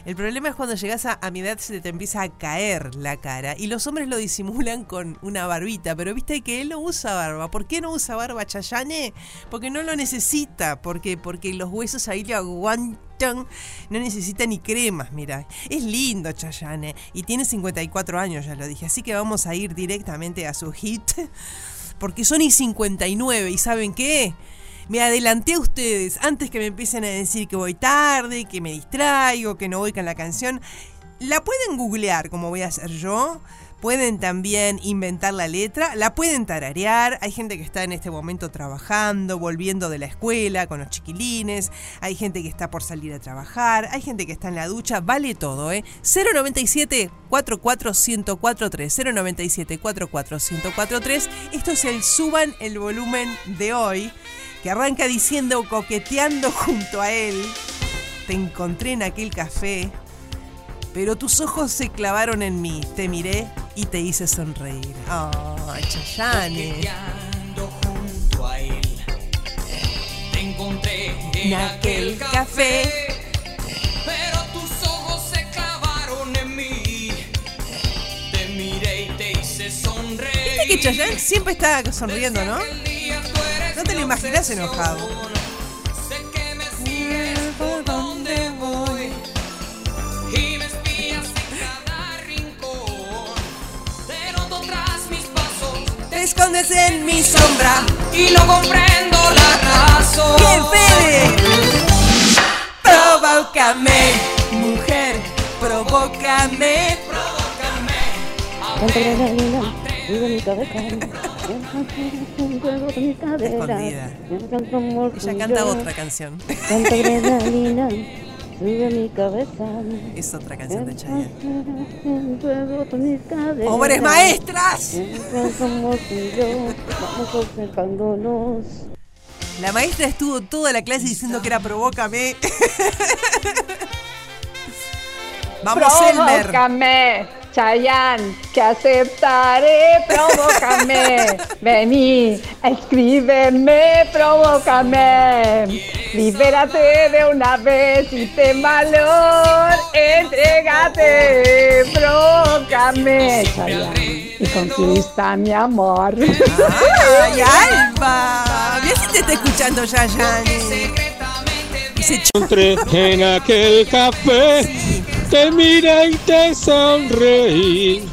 [SPEAKER 3] El problema es cuando llegas a, mi edad se te empieza a caer la cara y los hombres lo disimulan con una barbita, pero viste que él no usa barba. ¿Por qué no usa barba Chayane? Porque no lo necesita, porque porque los huesos ahí le aguantan, no necesita ni cremas, mira. Es lindo Chayane y tiene 54 años, ya lo dije, así que vamos a ir directamente a su hit [laughs] porque son y 59 y ¿saben qué? Me adelanté a ustedes antes que me empiecen a decir que voy tarde, que me distraigo, que no voy con la canción. La pueden googlear, como voy a hacer yo. Pueden también inventar la letra, la pueden tararear. Hay gente que está en este momento trabajando, volviendo de la escuela con los chiquilines. Hay gente que está por salir a trabajar. Hay gente que está en la ducha. Vale todo, ¿eh? 097 44 1043 097 44 1043 Esto es el Suban el volumen de hoy, que arranca diciendo coqueteando [laughs] junto a él. Te encontré en aquel café, pero tus ojos se clavaron en mí. Te miré y te hice sonreír. Ay, Chayanne.
[SPEAKER 13] junto a él. Te encontré
[SPEAKER 3] En aquel café.
[SPEAKER 13] pero tus ojos se clavaron en mí. Te miré y te hice sonreír.
[SPEAKER 3] Viste que Chayanne siempre está sonriendo, ¿no? No te lo imaginas enojado.
[SPEAKER 13] por dónde voy y me espías en cada rincón. Te noto tras mis pasos,
[SPEAKER 3] Te escondes en mi sombra.
[SPEAKER 13] y no comprendo la razón.
[SPEAKER 3] ¡Qué fede! Provócame, mujer, provócame.
[SPEAKER 16] Mi cabeza. Juego de.
[SPEAKER 3] Escondida. Ella canta otra canción.
[SPEAKER 16] Tanta adrenalina, sube mi cabeza.
[SPEAKER 3] Es otra canción de Chayanne. ¡Obras maestras! La maestra estuvo toda la clase diciendo que era provócame. [laughs] Vamos, Elmer.
[SPEAKER 20] Provócame, Chayanne, que aceptaré, provócame. [laughs] Vení, escríbeme, provócame. Libérate de una vez y ten valor, entrégate, provócame, Chayanne, y conquista mi amor.
[SPEAKER 3] ¡Ay, [laughs] Alba! Mira si te está escuchando Chayanne.
[SPEAKER 25] Encontré en aquel café, te miré y te sonreí.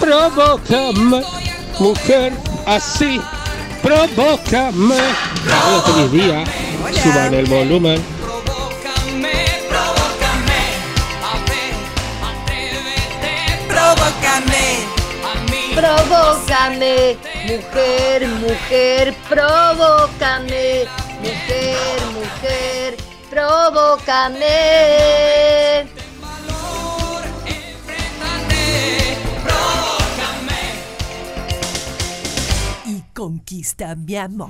[SPEAKER 25] Provócame, mujer, así, provócame. Hola, feliz día. Suban el volumen.
[SPEAKER 3] Provócame.
[SPEAKER 2] Provócame, mujer, mujer, provócame, mujer, mujer, provócame.
[SPEAKER 3] Y conquista mi amor.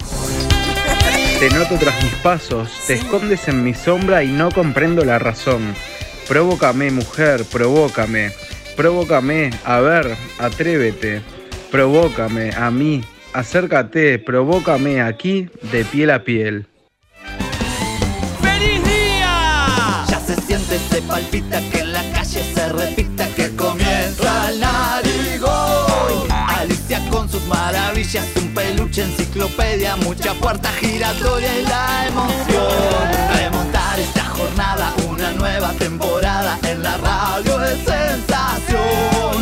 [SPEAKER 26] Te noto tras mis pasos, te escondes en mi sombra y no comprendo la razón. Provócame, mujer, provócame. Provócame, a ver, atrévete. Provócame, a mí. Acércate, provócame aquí de piel a piel.
[SPEAKER 13] Se palpita que en la calle se repita que comienza el narigón. Alicia con sus maravillas, un peluche, enciclopedia, mucha puerta giratoria y la emoción. Remontar esta jornada, una nueva temporada en la radio es sensación.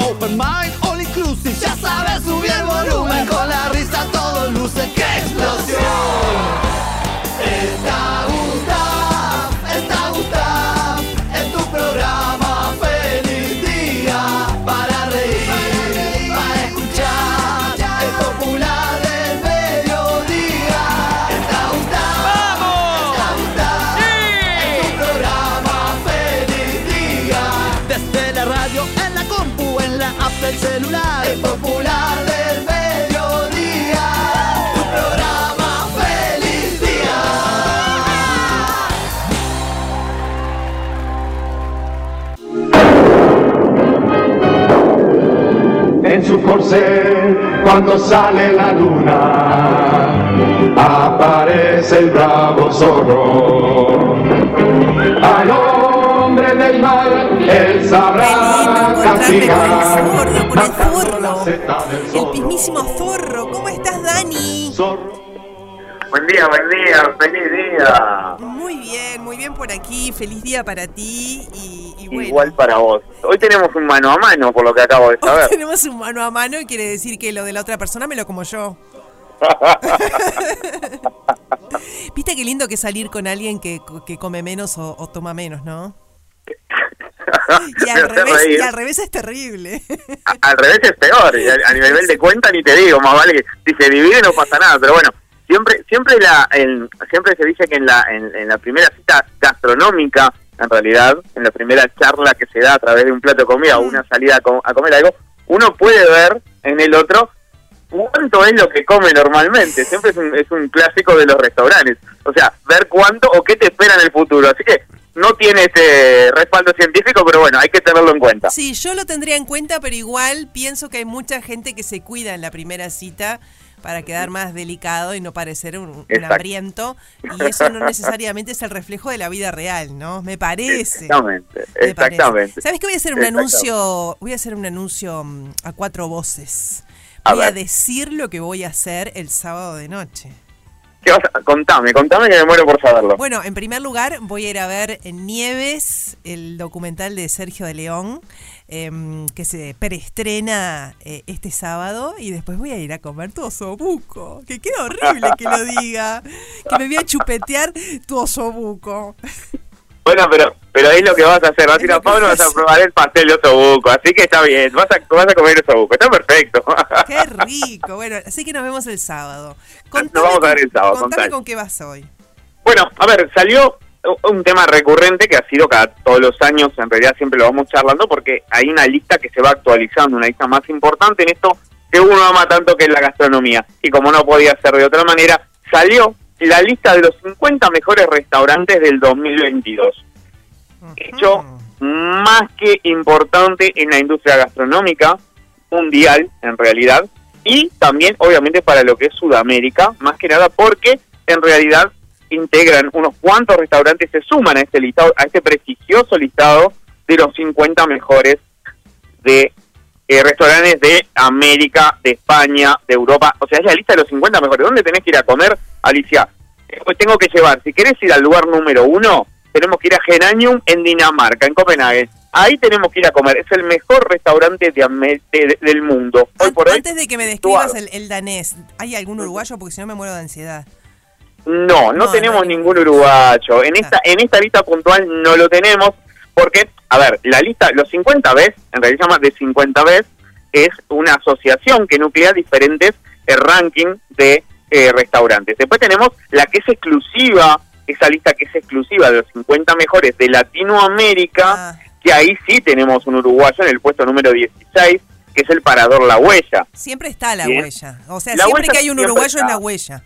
[SPEAKER 13] Open mind, all inclusive, ya sabes subir el volumen con la risa todo luce, ¡qué explosión!
[SPEAKER 27] Cuando sale la luna. Aparece el bravo zorro. Al hombre del mal él sabrá castigar.
[SPEAKER 3] El mismísimo zorro. ¿Cómo estás, Dani?
[SPEAKER 28] Buen día, buen día, feliz día.
[SPEAKER 3] Muy bien, muy bien por aquí. Feliz día para ti y, y bueno.
[SPEAKER 28] Igual para vos. Hoy tenemos un mano a mano, por lo que acabo de
[SPEAKER 3] Hoy
[SPEAKER 28] saber. [laughs]
[SPEAKER 3] tenemos un mano a mano y quiere decir que lo de la otra persona me lo como yo. [laughs] Viste qué lindo que salir con alguien que, que come menos o, o toma menos, ¿no? [laughs] Y al, revés, y al revés es terrible.
[SPEAKER 28] A- al revés es peor, a, a nivel de cuenta ni te digo, más vale que si se divide no pasa nada, pero bueno, siempre siempre la el- siempre se dice que en la en, en la primera cita gastronómica, en realidad, en la primera charla que se da a través de un plato de comida o una salida a, co- a comer algo, uno puede ver en el otro cuánto es lo que come normalmente. Siempre es un, es un clásico de los restaurantes. O sea, ver cuánto o qué te espera en el futuro. Así que no tiene ese respaldo científico, pero bueno, hay que tenerlo en cuenta.
[SPEAKER 3] Sí, yo lo tendría en cuenta, pero igual pienso que hay mucha gente que se cuida en la primera cita para quedar más delicado y no parecer un, un hambriento. Y eso no necesariamente es el reflejo de la vida real, ¿no? Me parece.
[SPEAKER 28] Exactamente,
[SPEAKER 3] Me parece.
[SPEAKER 28] exactamente.
[SPEAKER 3] ¿Sabes qué voy a hacer un anuncio? Voy a hacer un anuncio mm, a cuatro voces. Voy a decir lo que voy a hacer el sábado de noche.
[SPEAKER 28] ¿Qué vas a- Contame, contame que me muero por saberlo.
[SPEAKER 3] Bueno, en primer lugar voy a ir a ver en Nieves, el documental de Sergio de León, em, que se preestrena eh, este sábado, y después voy a ir a comer tu osobuco. Que queda horrible que lo diga, que me voy a chupetear tu osobuco.
[SPEAKER 28] Bueno, pero pero es lo que vas a hacer. Vas a ir a Pablo, vas a probar el pastel de osobuco. Así que está bien, vas a, vas a comer osobuco. Está perfecto.
[SPEAKER 3] Qué rico. Bueno, así que nos vemos el sábado.
[SPEAKER 28] Nos vamos a ver el sábado.
[SPEAKER 3] Contame con qué vas hoy.
[SPEAKER 28] Bueno, a ver, salió un tema recurrente que ha sido cada todos los años, en realidad siempre lo vamos charlando porque hay una lista que se va actualizando, una lista más importante en esto que uno ama tanto que es la gastronomía. Y como no podía ser de otra manera, salió la lista de los 50 mejores restaurantes del 2022. Hecho más que importante en la industria gastronómica mundial, en realidad, y también, obviamente, para lo que es Sudamérica, más que nada porque en realidad integran unos cuantos restaurantes, se suman a este listado, a este prestigioso listado de los 50 mejores de eh, restaurantes de América, de España, de Europa. O sea, es la lista de los 50 mejores. ¿Dónde tenés que ir a comer, Alicia? Eh, pues tengo que llevar, si querés ir al lugar número uno, tenemos que ir a Geranium en Dinamarca, en Copenhague. Ahí tenemos que ir a comer. Es el mejor restaurante de, Ame- de- de- del mundo. Hoy por hoy,
[SPEAKER 3] Antes de que me describas el, el danés, ¿hay algún uruguayo? Porque si no me muero de ansiedad.
[SPEAKER 28] No, no,
[SPEAKER 3] No,
[SPEAKER 28] tenemos
[SPEAKER 3] no
[SPEAKER 28] ningún uruguayo. En esta en esta lista puntual no lo tenemos porque, a ver, la lista, los 50 veces, en realidad se llama de 50 veces, es una asociación que nuclea diferentes eh, ranking de eh, restaurantes. Después tenemos la que es exclusiva, esa lista que es exclusiva de los 50 mejores de Latinoamérica, que ahí sí tenemos un uruguayo en el puesto número 16, que es el Parador La Huella.
[SPEAKER 3] Siempre está la huella. O sea,
[SPEAKER 28] La
[SPEAKER 3] siempre
[SPEAKER 28] huella
[SPEAKER 3] que hay un uruguayo
[SPEAKER 28] está.
[SPEAKER 3] es la huella.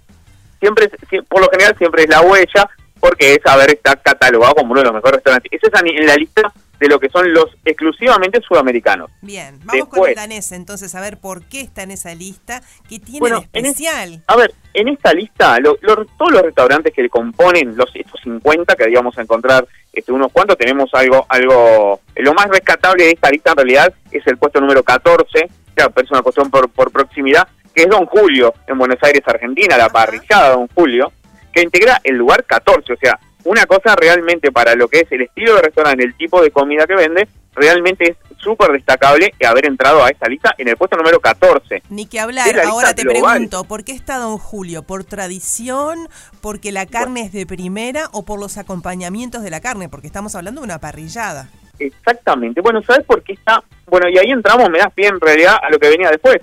[SPEAKER 28] Siempre, por lo general siempre es la huella, porque es haber está catalogado como uno de los mejores restaurantes. Ese es en la lista de lo que son los exclusivamente sudamericanos.
[SPEAKER 3] Bien, vamos con el danés entonces a ver por qué está en esa lista, qué tiene
[SPEAKER 28] Bueno,
[SPEAKER 3] de
[SPEAKER 28] en es-
[SPEAKER 3] especial.
[SPEAKER 28] A ver, en esta lista, lo- lo- todos los restaurantes que componen los estos 50 que digamos a encontrar este, unos cuantos, tenemos algo, algo, lo más rescatable de esta lista en realidad es el puesto número 14, claro, pero es una cuestión por, por proximidad, que es Don Julio, en Buenos Aires, Argentina, la parrillada Don Julio, que integra el lugar 14, o sea, una cosa realmente para lo que es el estilo de restaurante, el tipo de comida que vende, realmente es súper destacable haber entrado a esta lista en el puesto número 14.
[SPEAKER 3] Ni que hablar, ahora te
[SPEAKER 28] global.
[SPEAKER 3] pregunto, ¿por qué está Don Julio? ¿Por tradición? ¿Porque la carne es de primera? ¿O por los acompañamientos de la carne? Porque estamos hablando de una parrillada.
[SPEAKER 28] Exactamente. Bueno, ¿sabes por qué está? Bueno, y ahí entramos, me das pie en realidad a lo que venía después.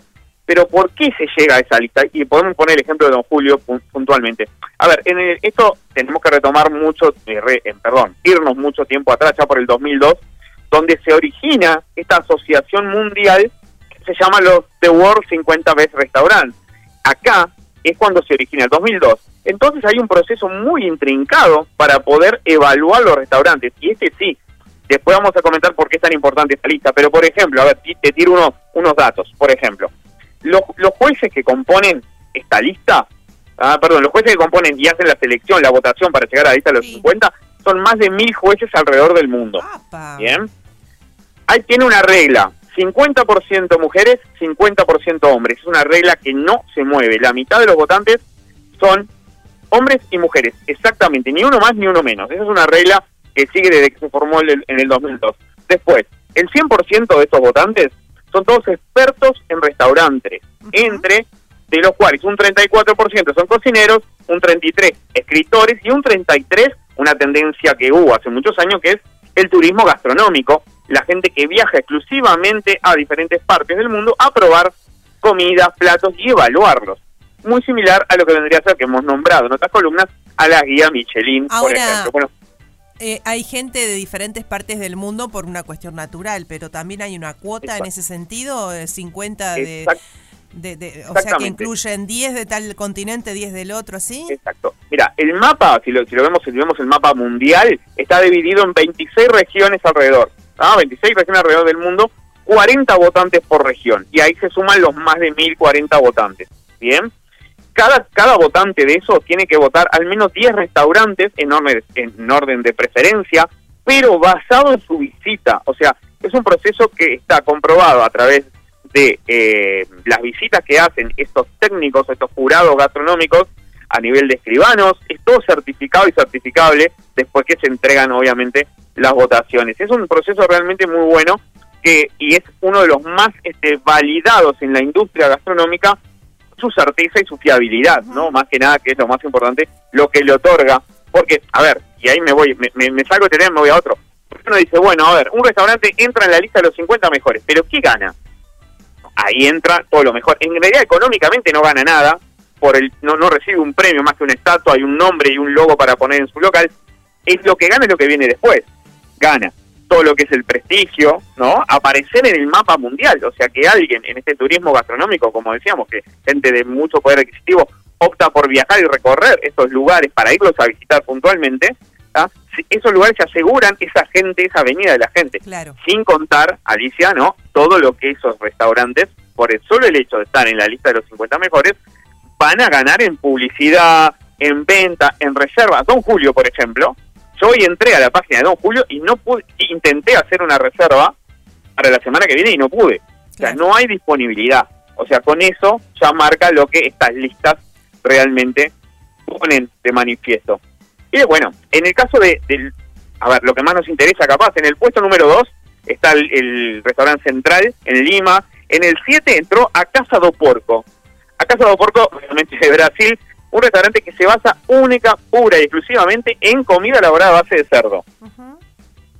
[SPEAKER 28] Pero ¿por qué se llega a esa lista? Y podemos poner el ejemplo de Don Julio pu- puntualmente. A ver, en el- esto tenemos que retomar mucho, eh, re- eh, perdón, irnos mucho tiempo atrás, ya por el 2002, donde se origina esta asociación mundial que se llama los The World 50 Best Restaurants. Acá es cuando se origina, el 2002. Entonces hay un proceso muy intrincado para poder evaluar los restaurantes. Y este sí, después vamos a comentar por qué es tan importante esta lista. Pero, por ejemplo, a ver, te tiro unos, unos datos. Por ejemplo, los, los jueces que componen esta lista, ah, perdón, los jueces que componen y hacen la selección, la votación para llegar a la lista de los 50, son más de mil jueces alrededor del mundo. Bien. Ahí tiene una regla. 50% mujeres, 50% hombres. Es una regla que no se mueve. La mitad de los votantes son hombres y mujeres. Exactamente. Ni uno más ni uno menos. Esa es una regla que sigue desde que se formó el- en el 2002. Después, el 100% de estos votantes son todos expertos en restaurantes. Entre de los cuales un 34% son cocineros, un 33% escritores y un 33% una tendencia que hubo hace muchos años que es el turismo gastronómico, la gente que viaja exclusivamente a diferentes partes del mundo a probar comidas, platos y evaluarlos. Muy similar a lo que vendría a ser que hemos nombrado en otras columnas a la guía Michelin, por ejemplo. Bueno,
[SPEAKER 3] Eh, hay gente de diferentes partes del mundo por una cuestión natural, pero también hay una cuota en ese sentido, eh, 50 de,
[SPEAKER 28] Exact-
[SPEAKER 3] de- de- o sea que incluyen 10 de tal continente, 10 del otro, ¿sí?
[SPEAKER 28] Exacto. Mira, el mapa, si lo, si lo vemos, si vemos el mapa mundial, está dividido en 26 regiones alrededor. ¿ah? 26 regiones alrededor del mundo, 40 votantes por región. Y ahí se suman los más de 1040 votantes. ¿Bien? Cada, cada votante de esos tiene que votar al menos 10 restaurantes en orden, en orden de preferencia, pero basado en su visita. O sea, es un proceso que está comprobado a través de eh, las visitas que hacen estos técnicos, estos jurados gastronómicos a nivel de escribanos, es todo certificado y certificable después que se entregan obviamente las votaciones. Es un proceso realmente muy bueno que y es uno de los más este, validados en la industria gastronómica su certeza y su fiabilidad, ¿no? Más que nada, que es lo más importante, lo que le otorga. Porque, a ver, y ahí me voy, me, me, me salgo de tema y me voy a otro. Uno dice, bueno, a ver, un restaurante entra en la lista de los 50 mejores, pero ¿qué gana? Ahí entra todo lo mejor. En realidad, económicamente no gana nada, por el no, no recibe un premio más que una estatua y un nombre y un logo para poner en su local. Es lo que gana es lo que viene después. Gana todo lo que es el prestigio, ¿no? Aparecer en el mapa mundial, o sea que alguien en este turismo gastronómico, como decíamos, que gente de mucho poder adquisitivo opta por viajar y recorrer estos lugares para irlos a visitar puntualmente, ¿ah? Si- esos lugares se aseguran esa gente, esa venida de la gente,
[SPEAKER 3] Claro.
[SPEAKER 28] sin contar, Alicia, ¿no? Todo lo que esos restaurantes, por el solo el hecho de estar en la lista de los 50 mejores, van a ganar en publicidad, en venta, en reserva. Don Julio, por ejemplo, yo hoy entré a la página de Don Julio y no pude, intenté hacer una reserva para la semana que viene y no pude. O sea, no hay disponibilidad. O sea, con eso ya marca lo que estas listas realmente ponen de manifiesto. Y bueno, en el caso de, del, a ver, lo que más nos interesa capaz, en el puesto número 2 está el, el restaurante central en Lima, en el 7 entró a Casa do Porco. A Casa do Porco, obviamente de Brasil, un restaurante que se basa única, pura y exclusivamente en comida elaborada a base de cerdo.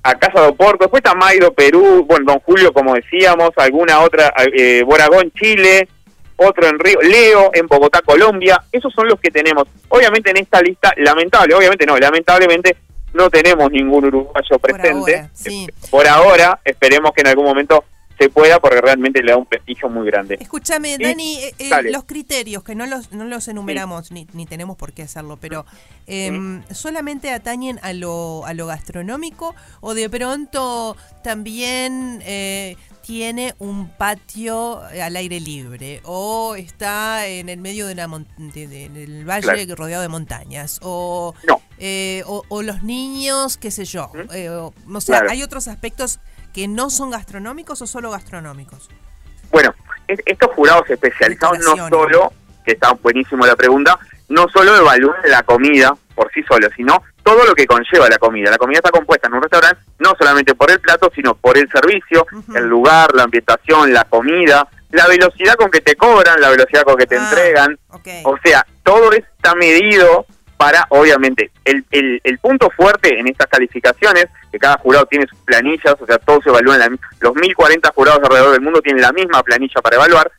[SPEAKER 28] A Casa do Porco, después está Maido, Perú, bueno, Don Julio, como decíamos, alguna otra, eh, Boragón, Chile, otro en Río, Leo, en Bogotá, Colombia, esos son los que tenemos. Obviamente en esta lista, lamentable, obviamente no, lamentablemente no tenemos ningún uruguayo presente.
[SPEAKER 3] ahora, sí.
[SPEAKER 28] Por ahora, esperemos que en algún momento se pueda porque realmente le da un prestigio muy grande.
[SPEAKER 3] Escúchame, Dani, eh, eh, los criterios, que no los, no los enumeramos, ni, ni tenemos por qué hacerlo, pero em, ¿solamente atañen a lo, a lo gastronómico o de pronto también eh, tiene un patio al aire libre o está en el medio de una de- de- del valle
[SPEAKER 28] Claro.
[SPEAKER 3] rodeado de montañas o, eh, o, o los niños, qué sé yo? eh, o, o sea,
[SPEAKER 28] Claro.
[SPEAKER 3] ¿hay otros aspectos que no son gastronómicos o solo gastronómicos?
[SPEAKER 28] Bueno, es- estos jurados especializados no solo, que está buenísimo la pregunta, no solo evalúan la comida por sí solo, sino todo lo que conlleva la comida. La comida está compuesta en un restaurante no solamente por el plato, sino por el servicio, el lugar, la ambientación, la comida, la velocidad con que te cobran, la velocidad con que te entregan. O sea, todo está medido para, obviamente, el, el, el punto fuerte en estas calificaciones, que cada jurado tiene sus planillas, o sea, todos se evalúan, la los 1040 jurados alrededor del mundo tienen la misma planilla para evaluar,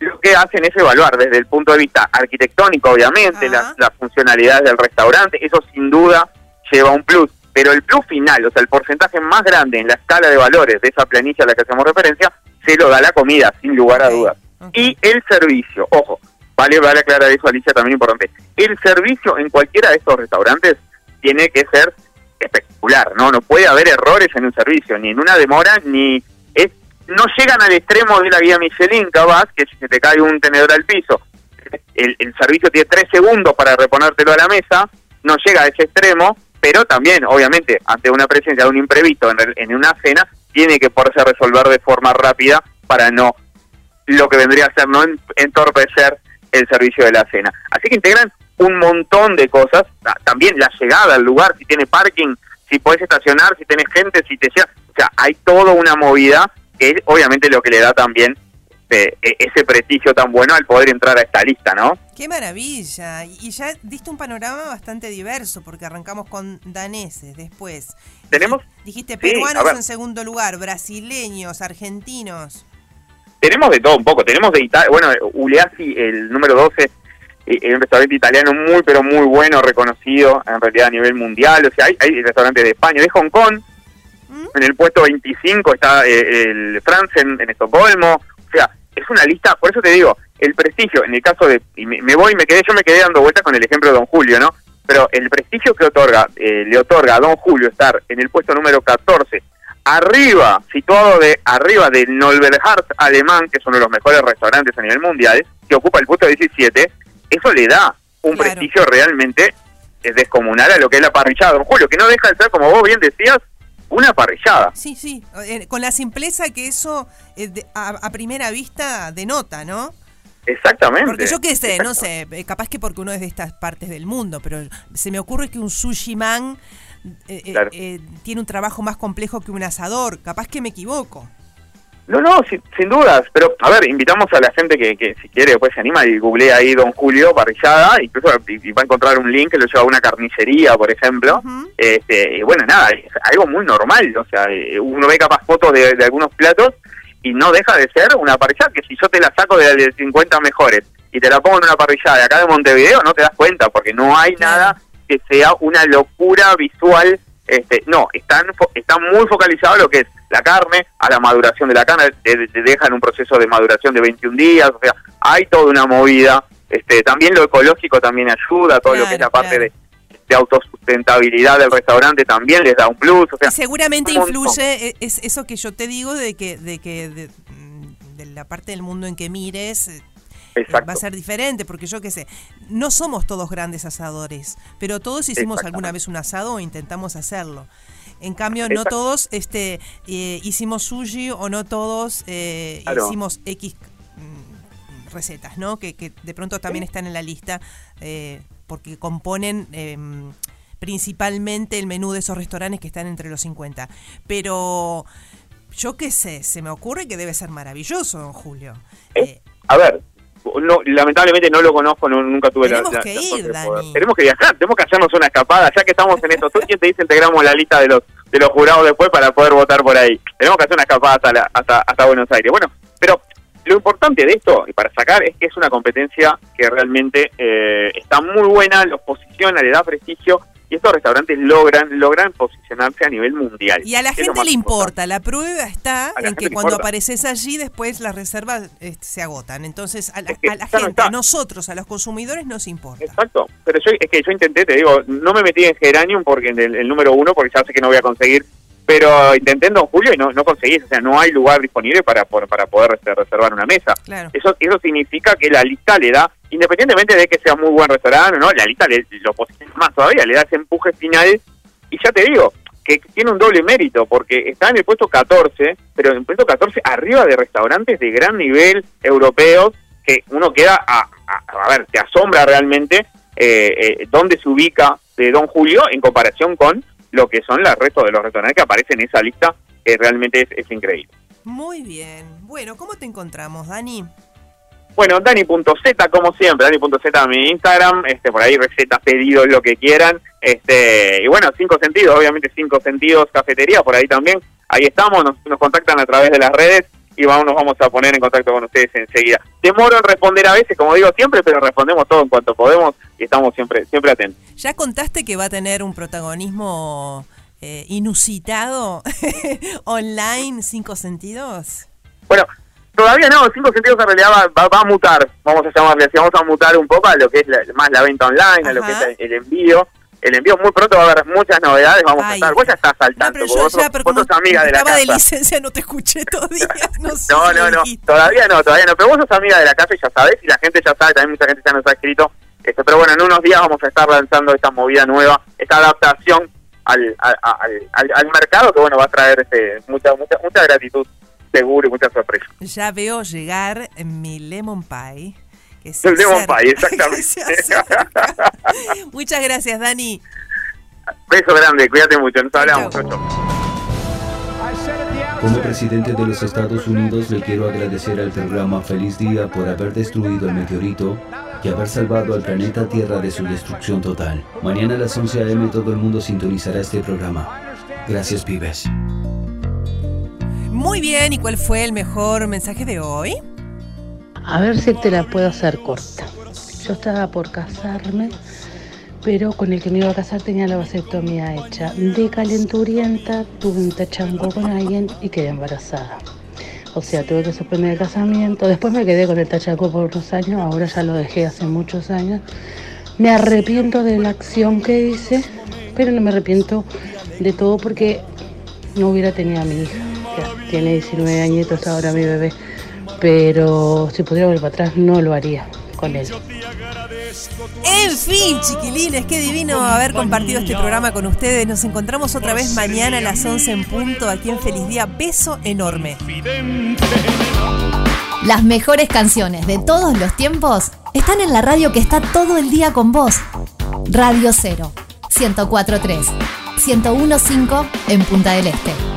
[SPEAKER 28] lo que hacen es evaluar desde el punto de vista arquitectónico, obviamente, las, las funcionalidades del restaurante, eso sin duda lleva un plus, pero el plus final, o sea, el porcentaje más grande en la escala de valores de esa planilla a la que hacemos referencia, se lo da la comida, sin lugar a dudas. Y el servicio, ojo, vale, vale aclarar eso, Alicia, también importante. El servicio en cualquiera de estos restaurantes tiene que ser espectacular, ¿no? No puede haber errores en un servicio, ni en una demora, ni... Es, no llegan al extremo de la guía Michelin, capaz, que si se te cae un tenedor al piso, el, el servicio tiene tres segundos para reponértelo a la mesa, no llega a ese extremo, pero también, obviamente, ante una presencia de un imprevisto en, en una cena, tiene que poderse resolver de forma rápida para no lo que vendría a ser no En- entorpecer el servicio de la cena. Así que integran un montón de cosas, Ta- también la llegada al lugar, si tiene parking, si puedes estacionar, si tienes gente, si te llega, o sea, hay toda una movida que es obviamente lo que le da también este, e- ese prestigio tan bueno al poder entrar a esta lista, ¿no?
[SPEAKER 3] Qué maravilla. Y ya diste un panorama bastante diverso, porque arrancamos con daneses, después
[SPEAKER 28] Tenemos,
[SPEAKER 3] dijiste peruanos en segundo lugar, brasileños, argentinos.
[SPEAKER 28] Tenemos de todo un poco. Tenemos de Italia, bueno, Uleasi, el número 12, eh, es un restaurante italiano muy, pero muy bueno, reconocido en realidad a nivel mundial. O sea, hay, hay restaurantes de España, de Hong Kong. En el puesto 25 está eh, el Franzen en Estocolmo. O sea, es una lista, por eso te digo, el prestigio, en el caso de, y me, me voy, me quedé, yo me quedé dando vueltas con el ejemplo de Don Julio, ¿no? Pero el prestigio que otorga, eh, le otorga a Don Julio estar en el puesto número 14, arriba, situado de arriba del Nolberhardt alemán, que es uno de los mejores restaurantes a nivel mundial, que ocupa el puesto 17, eso le da un prestigio realmente eh, descomunal a lo que es la parrillada, Don Julio, que no deja de ser, como vos bien decías, una parrillada.
[SPEAKER 3] Sí, sí, eh, con la simpleza que eso eh, a, primera vista denota, ¿no?
[SPEAKER 28] Exactamente.
[SPEAKER 3] Porque yo qué sé, no sé, capaz que porque uno es de estas partes del mundo, pero se me ocurre que un sushi man eh, eh,
[SPEAKER 28] Claro.
[SPEAKER 3] eh, tiene un trabajo más complejo que un asador, capaz que me equivoco.
[SPEAKER 28] No, no, sin, sin dudas. Pero, a ver, invitamos a la gente que, que si quiere después se anima y googlea ahí Don Julio parrillada, incluso y, y va a encontrar un link que lo lleva a una carnicería, por ejemplo. este, y bueno, nada, es algo muy normal. O sea, eh, uno ve capaz fotos de, de algunos platos y no deja de ser una parrillada que si yo te la saco de, de 50 mejores y te la pongo en una parrillada de acá de Montevideo, no te das cuenta, porque no hay nada que sea una locura visual. Este, no, están están muy focalizados en lo que es la carne, a la maduración de la carne, te, te dejan un proceso de maduración de 21 días, o sea, hay toda una movida. Este, también lo ecológico también ayuda, todo lo que es la parte de, de autosustentabilidad del restaurante también les da un plus, o sea,
[SPEAKER 3] Y seguramente influye eh, es eso que yo te digo de que de que de, de la parte del mundo en que mires
[SPEAKER 28] Exacto.
[SPEAKER 3] va a ser diferente porque yo qué sé no somos todos grandes asadores pero todos hicimos alguna vez un asado o intentamos hacerlo en cambio no
[SPEAKER 28] Exacto.
[SPEAKER 3] todos este eh, hicimos sushi o no todos eh,
[SPEAKER 28] Claro.
[SPEAKER 3] hicimos x mm, recetas no que, que de pronto también están en la lista eh, porque componen em, principalmente el menú de esos restaurantes que están entre los 50. Pero yo qué sé, se me ocurre que debe ser maravilloso, Julio.
[SPEAKER 28] A ver, no, lamentablemente no lo conozco, no- nunca tuve la-
[SPEAKER 3] Tenemos
[SPEAKER 28] la,
[SPEAKER 3] que
[SPEAKER 28] la
[SPEAKER 3] ir,
[SPEAKER 28] suerte de
[SPEAKER 3] Dani.
[SPEAKER 28] Tenemos que viajar, tenemos que hacernos una escapada, ya que estamos en esto. ¿Tú quién te dice integramos la lista de los de los jurados después para poder votar por ahí? Tenemos que hacer una escapada hasta, la- hasta, hasta Buenos Aires. Bueno, pero lo importante de esto, y para sacar, es que es una competencia que realmente eh, está muy buena, los posiciona, le da prestigio, y estos restaurantes logran logran posicionarse a nivel mundial.
[SPEAKER 3] Y a la gente le
[SPEAKER 28] importante.
[SPEAKER 3] importa, la prueba está en que cuando
[SPEAKER 28] importa.
[SPEAKER 3] apareces allí después las reservas este, se agotan. Entonces a la,
[SPEAKER 28] que
[SPEAKER 3] a la
[SPEAKER 28] ya no
[SPEAKER 3] gente, a nosotros, a los consumidores nos importa.
[SPEAKER 28] Exacto, pero yo, es que yo intenté, te digo, no me metí en Geranium porque en el, el número uno, porque ya sé que no voy a conseguir, pero intenté en Don Julio y no, no conseguí, o sea, no hay lugar disponible para, para poder reservar una mesa.
[SPEAKER 3] Claro.
[SPEAKER 28] Eso, eso significa que la lista le da, independientemente de que sea muy buen restaurante o no, la lista le, lo posiciona más todavía, le da ese empuje final y ya te digo, que tiene un doble mérito, porque está en el puesto 14, pero en el puesto 14 arriba de restaurantes de gran nivel europeos, que uno queda, a, a, a ver, te asombra realmente eh, eh, dónde se ubica de Don Julio en comparación con lo que son los restos de los restaurantes que aparecen en esa lista, que realmente es, es increíble.
[SPEAKER 3] Muy bien. Bueno, ¿cómo te encontramos, Dani?
[SPEAKER 28] Bueno, Dani.z, como siempre, Dani.z mi Instagram, este, por ahí recetas, pedidos, lo que quieran. Este, y bueno, cinco sentidos, obviamente cinco sentidos, cafetería, por ahí también. Ahí estamos, nos, nos contactan a través de las redes y vamos, nos vamos a poner en contacto con ustedes enseguida. Demoro en responder a veces, como digo siempre, pero respondemos todo en cuanto podemos y estamos siempre, siempre atentos.
[SPEAKER 3] ¿Ya contaste que va a tener un protagonismo eh, inusitado [laughs] online, cinco sentidos?
[SPEAKER 28] Bueno, todavía no, cinco sentidos en realidad va, va- va a mutar, vamos a llamarle así, vamos a mutar un poco a lo que es la- más la venta online, a lo que es el envío. El envío muy pronto va a haber muchas novedades, vamos a
[SPEAKER 3] Ay.
[SPEAKER 28] estar. Vos ya estás al tanto,
[SPEAKER 3] Pero yo
[SPEAKER 28] vos,
[SPEAKER 3] ya,
[SPEAKER 28] sos-
[SPEAKER 3] pero
[SPEAKER 28] vos sos amiga de la
[SPEAKER 3] estaba de
[SPEAKER 28] casa.
[SPEAKER 3] licencia, no te escuché todavía. [laughs] No, sé
[SPEAKER 28] No, no, no, todavía no, todavía no. Pero vos sos amiga de la casa y ya sabés, y la gente ya sabe, también mucha gente ya nos ha escrito. Este, pero bueno, en unos días vamos a estar lanzando esta movida nueva, esta adaptación al, al, al, al- mercado que bueno va a traer este, mucha, mucha, mucha gratitud seguro y mucha sorpresa.
[SPEAKER 3] Ya veo llegar mi lemon pie. Que se
[SPEAKER 28] El Lemon Pie, [laughs] exactamente. [laughs]
[SPEAKER 3] Muchas gracias, Dani.
[SPEAKER 28] Beso grande, cuídate mucho, nos hablamos.
[SPEAKER 6] Como presidente de los Estados Unidos le quiero agradecer al programa Feliz Día por haber destruido el meteorito y haber salvado al planeta Tierra de su destrucción total. Mañana a las 11 a.m. todo el mundo sintonizará este programa. Gracias, pibes.
[SPEAKER 3] Muy bien, ¿y cuál fue el mejor mensaje de hoy?
[SPEAKER 16] A ver si te la puedo hacer corta. Yo estaba por casarme, pero con el que me iba a casar tenía la vasectomía hecha. De calenturienta tuve un tachango con alguien y quedé embarazada. O sea, tuve que suspender el casamiento. Después me quedé con el tachango por unos años, ahora ya lo dejé hace muchos años. Me arrepiento de la acción que hice, pero no me arrepiento de todo porque no hubiera tenido a mi hija. Ya tiene 19 añitos ahora mi bebé. Pero si pudiera volver para atrás, no lo haría con él.
[SPEAKER 3] En fin, chiquilines, qué divino haber compartido este programa con ustedes. Nos encontramos otra vez mañana a las 11 en punto aquí en Feliz Día. Beso enorme.
[SPEAKER 2] Las mejores canciones de todos los tiempos están en la radio que está todo el día con vos. Radio 0, 1043, 1015 en Punta del Este.